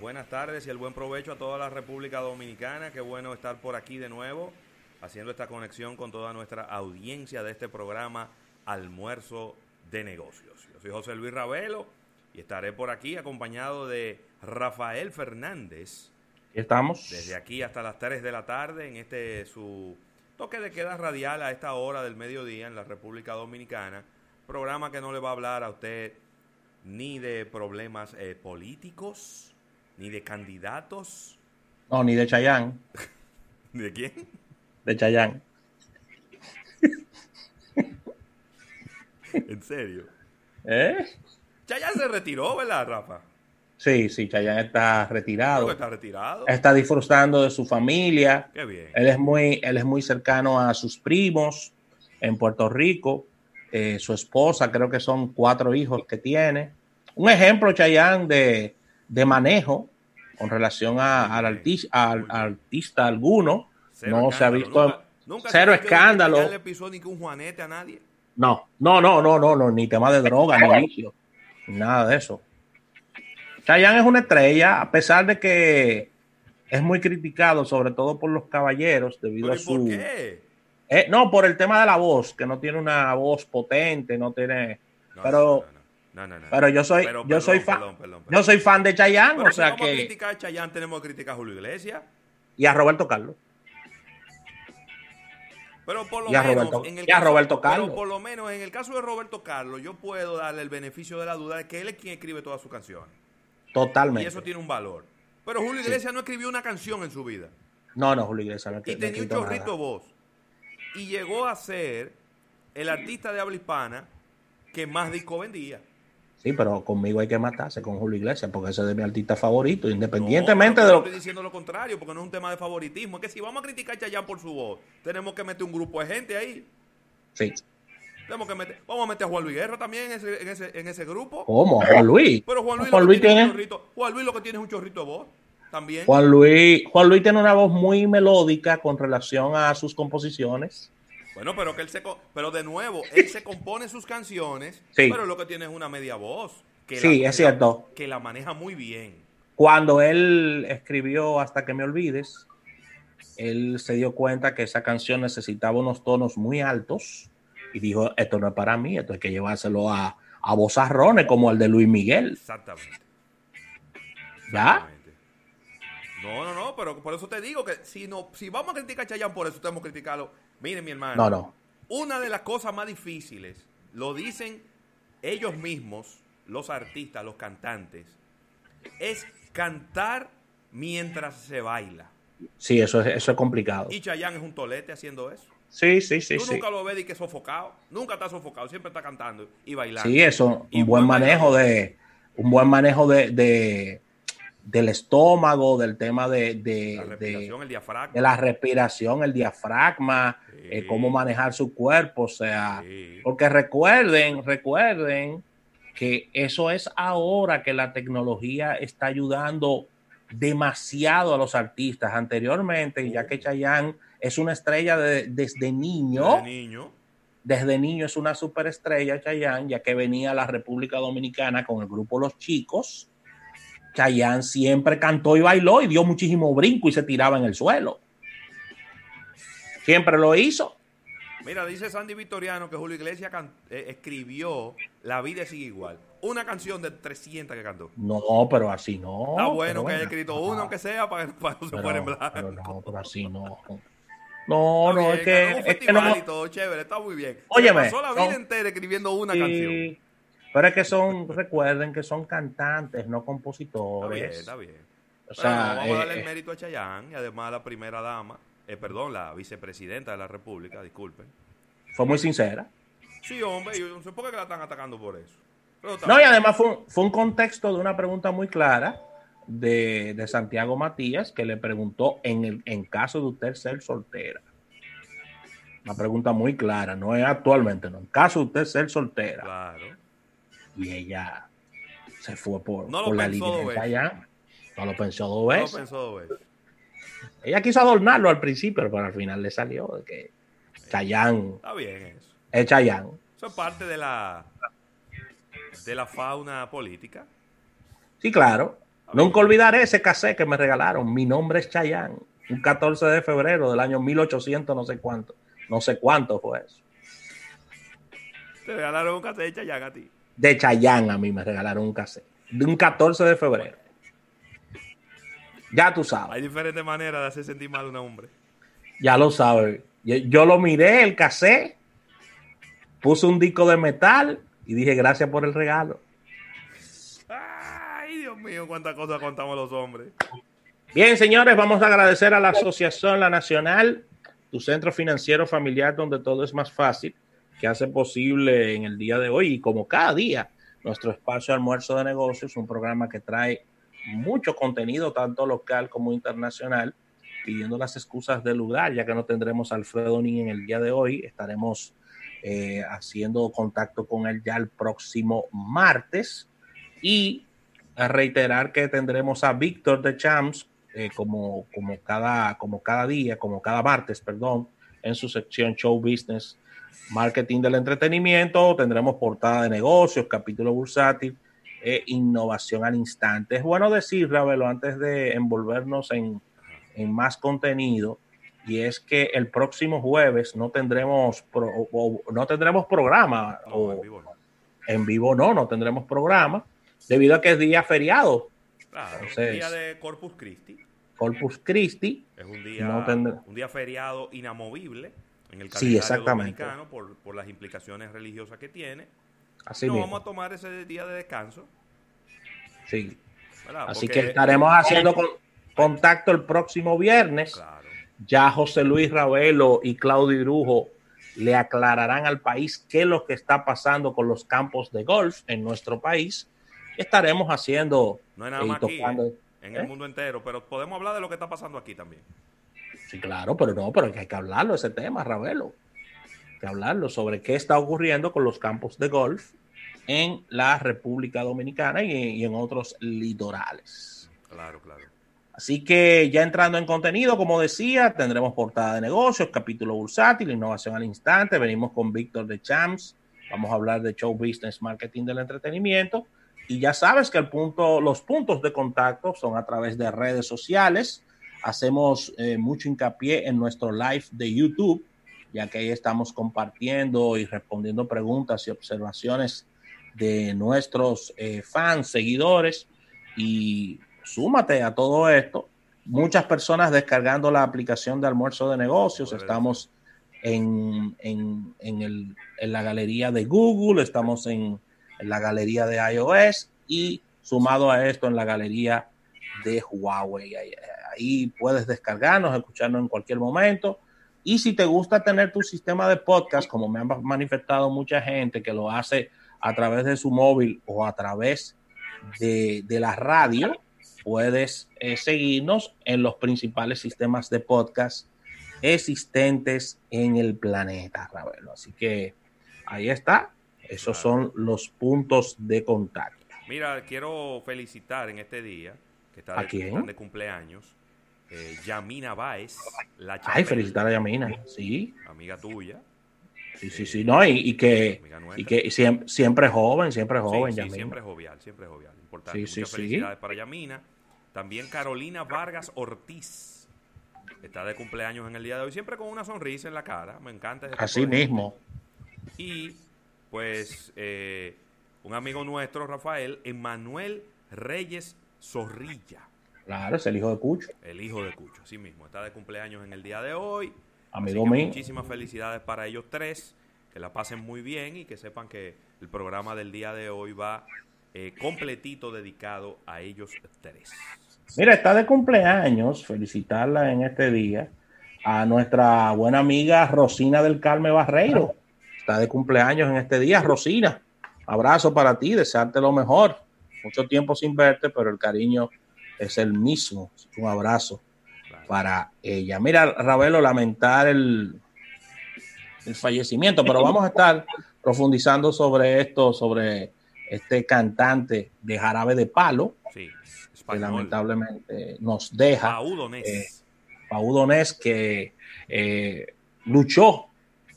buenas tardes y el buen provecho a toda la República Dominicana. Qué bueno estar por aquí de nuevo, haciendo esta conexión con toda nuestra audiencia de este programa Almuerzo de Negocios. Yo soy José Luis Ravelo y estaré por aquí acompañado de Rafael Fernández. Estamos. Desde aquí hasta las 3 de la tarde en este su toque de queda radial a esta hora del mediodía en la República Dominicana. Programa que no le va a hablar a usted ni de problemas eh, políticos, ni de candidatos. No, ni de Chayán. ¿De quién? De Chayán. ¿En serio? ¿Eh? Chayán se retiró, ¿verdad, Rafa? Sí, sí, Chayán está retirado. Está retirado. Está disfrutando de su familia. Qué bien. Él es muy, él es muy cercano a sus primos en Puerto Rico. Eh, su esposa, creo que son cuatro hijos que tiene. Un ejemplo, Chayán, de, de manejo con relación a- al, artis- al- artista alguno. Cero no se ha visto Nunca- nunca cero se escándalo. que le pisó ni que un juanete a nadie. No, no, no, no, no, no, ni tema de droga, ni vicio, nada de eso. Chayanne es una estrella, a pesar de que es muy criticado, sobre todo por los caballeros, debido ¿Pero a y por su. qué? Eh, no, por el tema de la voz, que no tiene una voz potente, no tiene. No, Pero- no, no. Pero yo soy, Pero, yo perdón, soy fan, perdón, perdón, yo soy fan de Chayanne, Pero o si sea vamos a que criticar a Chayán, tenemos que criticar a Julio Iglesias. y a Roberto Carlos. Pero por lo Y a menos Roberto- en el y a caso, Roberto Carlos. Pero por lo menos en el caso de Roberto Carlos, yo puedo darle el beneficio de la duda de que él es quien escribe todas sus canciones. Y Totalmente. eso tiene un valor. Pero Julio Sí. Iglesias no escribió una canción en su vida. No, no, Julio Iglesias no, Y tenía un chorrito nada. voz. Y llegó a ser el artista de habla hispana que más disco vendía. Sí, pero conmigo hay que matarse con Julio Iglesias, porque ese es de mi artista favorito, independientemente No, de lo estoy diciendo lo contrario, porque no es un tema de favoritismo. Es que si vamos a criticar a Chayanne por su voz, tenemos que meter un grupo de gente ahí. Sí. Tenemos que meter, vamos a meter a Juan Luis Guerra también en ese, en ese, en ese grupo. ¿Cómo? Juan Luis. Pero Juan Luis, Juan lo Luis que tiene, es tiene, un chorrito, Juan Luis lo que tiene es un chorrito de voz también. Juan Luis, Juan Luis tiene una voz muy melódica con relación a sus composiciones. Bueno, pero que él se pero de nuevo, él se compone sus canciones, Sí. pero lo que tiene es una media voz. Que Sí, es cierto. Que la maneja muy bien. Cuando él escribió Hasta que me olvides, él se dio cuenta que esa canción necesitaba unos tonos muy altos y dijo, esto no es para mí, esto hay que llevárselo a, a vozarrones como el de Luis Miguel. Exactamente. ¿Ya? No, no, no, pero por eso te digo que si no, si vamos a criticar a Chayanne por eso, tenemos que criticarlo. Miren, mi hermano. No, no. Una de las cosas más difíciles, lo dicen ellos mismos, los artistas, los cantantes, es cantar mientras se baila. Sí, eso es, eso es complicado. Y Chayanne es un tolete haciendo eso. Sí, sí, sí, Tú sí. nunca lo ves y que sofocado. Nunca está sofocado, siempre está cantando y bailando. Sí, eso, Y un buen buen manejo de, un buen manejo de, de- del estómago, del tema de, de, La de- respiración, el diafragma. de la respiración, el diafragma, Sí. eh, cómo manejar su cuerpo, o sea, Sí. porque recuerden, recuerden que eso es ahora que la tecnología está ayudando demasiado a los artistas. Anteriormente, ya que Chayanne es una estrella de- desde niño, De niño. desde niño es una superestrella, Chayanne, ya que venía a la República Dominicana con el grupo Los Chicos. Chayanne siempre cantó y bailó y dio muchísimo brinco y se tiraba en el suelo. Siempre lo hizo. Mira, dice Sandy Victoriano que Julio Iglesias eh, escribió La vida sigue igual. Una canción de 300 que cantó. No, pero así no. Está bueno que haya escrito una, aunque sea, para, para que no se Pero- en blanco. pero no, pero así no. No, Está no, bien, es que, es que no. y todo, chévere, está muy bien. Se Óyeme, pasó la no. vida entera escribiendo una Sí, canción. Pero es que son, recuerden que son cantantes, no Está compositores. bien, está bien. O sea, vamos a eh, darle el eh, mérito a Chayanne y además a la primera dama, eh, perdón, la vicepresidenta de la República, disculpen. fue muy sincera. Sí, hombre, yo no sé por qué la están atacando por eso. Pero está No, y además fue, un- fue un contexto de una pregunta muy clara de, de Santiago Matías que le preguntó en, el, en caso de usted ser soltera. Una pregunta muy clara, no es actualmente, no. En caso de usted ser soltera. Claro. Y ella se fue por, No lo por la línea de veces. Chayanne. No lo pensó dos No veces. pensó dos veces. Ella quiso adornarlo al principio, pero al final le salió de que Chayanne Está bien eso. es Chayanne. Eso es parte de la de la fauna política. Sí, claro. Nunca olvidaré ese cassette que me regalaron. Mi nombre es Chayán. Un 14 de febrero del año 1800, no sé cuánto. No sé cuánto fue eso. Te regalaron un cassette de Chayán a ti. De Chayán a mí me regalaron un cassette. De un 14 de febrero. Ya tú sabes. Hay diferentes maneras de hacer sentir mal a un hombre. Ya lo sabes. Yo, yo lo miré, el cassette. Puse un disco de metal y dije gracias por el regalo. Ay, Dios mío, cuántas cosas contamos los hombres. Bien, señores, vamos a agradecer a la Asociación La Nacional, tu centro financiero familiar donde todo es más fácil, que hace posible en el día de hoy y como cada día nuestro espacio almuerzo de negocios, un programa que trae mucho contenido, tanto local como internacional, pidiendo las excusas del lugar, ya que no tendremos a Alfredo ni en el día de hoy, estaremos eh, haciendo contacto con él ya el próximo martes. Y a reiterar que tendremos a Víctor de Champs eh, como, como, cada, como cada día, como cada martes, perdón, en su sección Show Business, Marketing del Entretenimiento, tendremos portada de negocios, capítulo bursátil e innovación al instante. Es bueno decir, Ravelo, antes de envolvernos en, en más contenido, y es que el próximo jueves no tendremos pro, o, no tendremos programa No, o en vivo no. en vivo no, no tendremos programa debido a que es día feriado, Claro, Entonces- un día de Corpus Christi. Corpus Christi. Es un día, No tendré- un día feriado inamovible en el Sí, calendario exactamente. dominicano por, por las implicaciones religiosas que tiene. Así no mismo. vamos a tomar ese día de descanso. Sí. ¿verdad? Así Porque- que estaremos haciendo con- contacto el próximo viernes. Claro. Ya José Luis Ravelo y Claudio Irujo le aclararán al país qué es lo que está pasando con los campos de golf en nuestro país. Estaremos haciendo No es nada y más aquí, ¿eh? en ¿Eh? el mundo entero, pero podemos hablar de lo que está pasando aquí también. Sí, claro, pero no, pero hay que hablarlo ese tema, Ravelo. Hay que hablarlo sobre qué está ocurriendo con los campos de golf en la República Dominicana y, y en otros litorales. Claro, claro. Así que ya entrando en contenido, como decía, tendremos portada de negocios, capítulo bursátil, innovación al instante. Venimos con Víctor de Champs. Vamos a hablar de show business, marketing del entretenimiento. Y ya sabes que el punto, los puntos de contacto son a través de redes sociales. Hacemos eh, mucho hincapié en nuestro live de YouTube, ya que ahí estamos compartiendo y respondiendo preguntas y observaciones de nuestros eh, fans, seguidores. Y súmate a todo esto. Muchas personas descargando la aplicación de almuerzo de negocios. Estamos en, en, en, el, en la galería de Google, estamos en, en la galería de iOS y sumado a esto en la galería de Huawei. Ahí, puedes descargarnos, escucharnos en cualquier momento. Y si te gusta tener tu sistema de podcast, como me han manifestado mucha gente que lo hace a través de su móvil o a través de, de la radio, puedes eh, seguirnos en los principales sistemas de podcast existentes en el planeta, Ravelo. Así que ahí está. Esos son los puntos de contacto. Mira, quiero felicitar en este día, que está ¿A de, quién? están de cumpleaños, eh, Yamina Báez, la Ay, felicitar a Yamina. Sí, amiga tuya, sí, sí, sí. No, y, y que, y que siempre, siempre joven, siempre joven, sí, sí, Yamina. siempre jovial, siempre jovial. Importante. Sí, Muchas felicidades para Yamina. También Carolina Vargas Ortiz. Está de cumpleaños en el día de hoy, siempre con una sonrisa en la cara. Me encanta Así mismo. Y pues eh, un amigo nuestro, Rafael, Emanuel Reyes Zorrilla, Claro, es el hijo de Cucho. el hijo de Cucho, así mismo. Está de cumpleaños en el día de hoy. Amigo mío. Muchísimas felicidades para ellos tres. Que la pasen muy bien y que sepan que el programa del día de hoy va eh, completito dedicado a ellos tres. Mira, está de cumpleaños, felicitarla en este día a nuestra buena amiga Rosina del Carmen Barreiro. Está de cumpleaños en este día, Rosina. Abrazo para ti, desearte lo mejor. Mucho tiempo sin verte, pero el cariño es el mismo. Un abrazo para ella. Mira, Ravelo, lamentar el, el fallecimiento, pero vamos a estar profundizando sobre esto, sobre este cantante de Jarabe de Palo, Sí, que lamentablemente nos deja. Eh, Pau Donés, que eh, luchó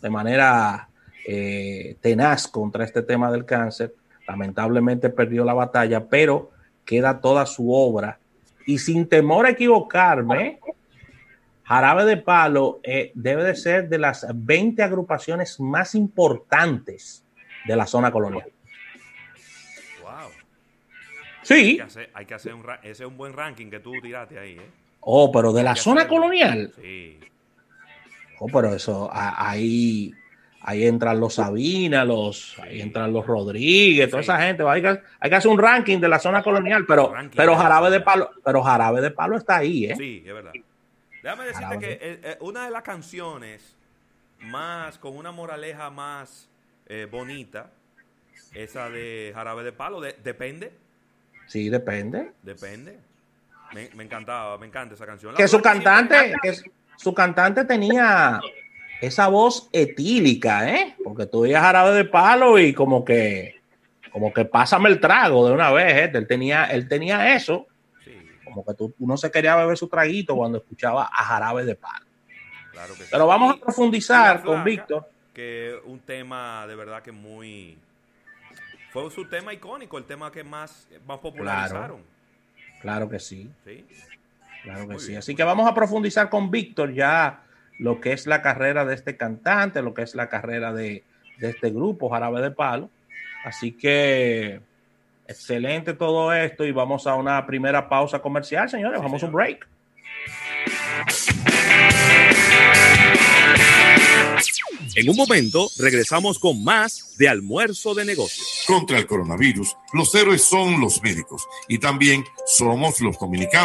de manera eh, tenaz contra este tema del cáncer. Lamentablemente perdió la batalla, pero queda toda su obra. Y sin temor a equivocarme, Jarabe de Palo eh, debe de ser de las 20 agrupaciones más importantes de la zona colonial. Wow. Sí. Hay que hacer, hay que hacer un, ese es un buen ranking que tú tiraste ahí, ¿eh? Oh, pero de la zona hacerlo. colonial. Sí. Oh, pero eso, ahí, ahí entran los Sabina, los, ahí entran los Rodríguez, toda esa gente. Hay que, hay que hacer un ranking de la zona colonial, pero, pero Jarabe de. Palo, pero Jarabe de Palo está ahí, ¿eh? Sí, es verdad. Déjame decirte Jarabe. que eh, eh, una de las canciones más, con una moraleja más eh, bonita, esa de Jarabe de Palo, de- depende, Sí, depende. depende. Me, me encantaba, me encanta esa canción. La Que su cantante, que su cantante tenía esa voz etílica, ¿eh? Porque tú veías Jarabe de Palo y como que, como que pásame el trago de una vez, ¿eh? Él tenía, él tenía eso. Sí, como que tú, uno se quería beber su traguito cuando escuchaba a Jarabe de Palo. claro que sí. Pero vamos a profundizar con Víctor. Que un tema de verdad que muy... Fue su tema icónico, el tema que más, más popularizaron. Claro que sí, ¿sí? claro que Muy sí. bien, Así que vamos a profundizar con Víctor ya lo que es la carrera de este cantante, lo que es la carrera de, de este grupo, Jarabe de Palo. Así que excelente todo esto y vamos a una primera pausa comercial, señores. Sí, vamos a un break. En un momento regresamos con más de almuerzo de negocios. Contra el coronavirus, los héroes son los médicos y también somos los dominicanos.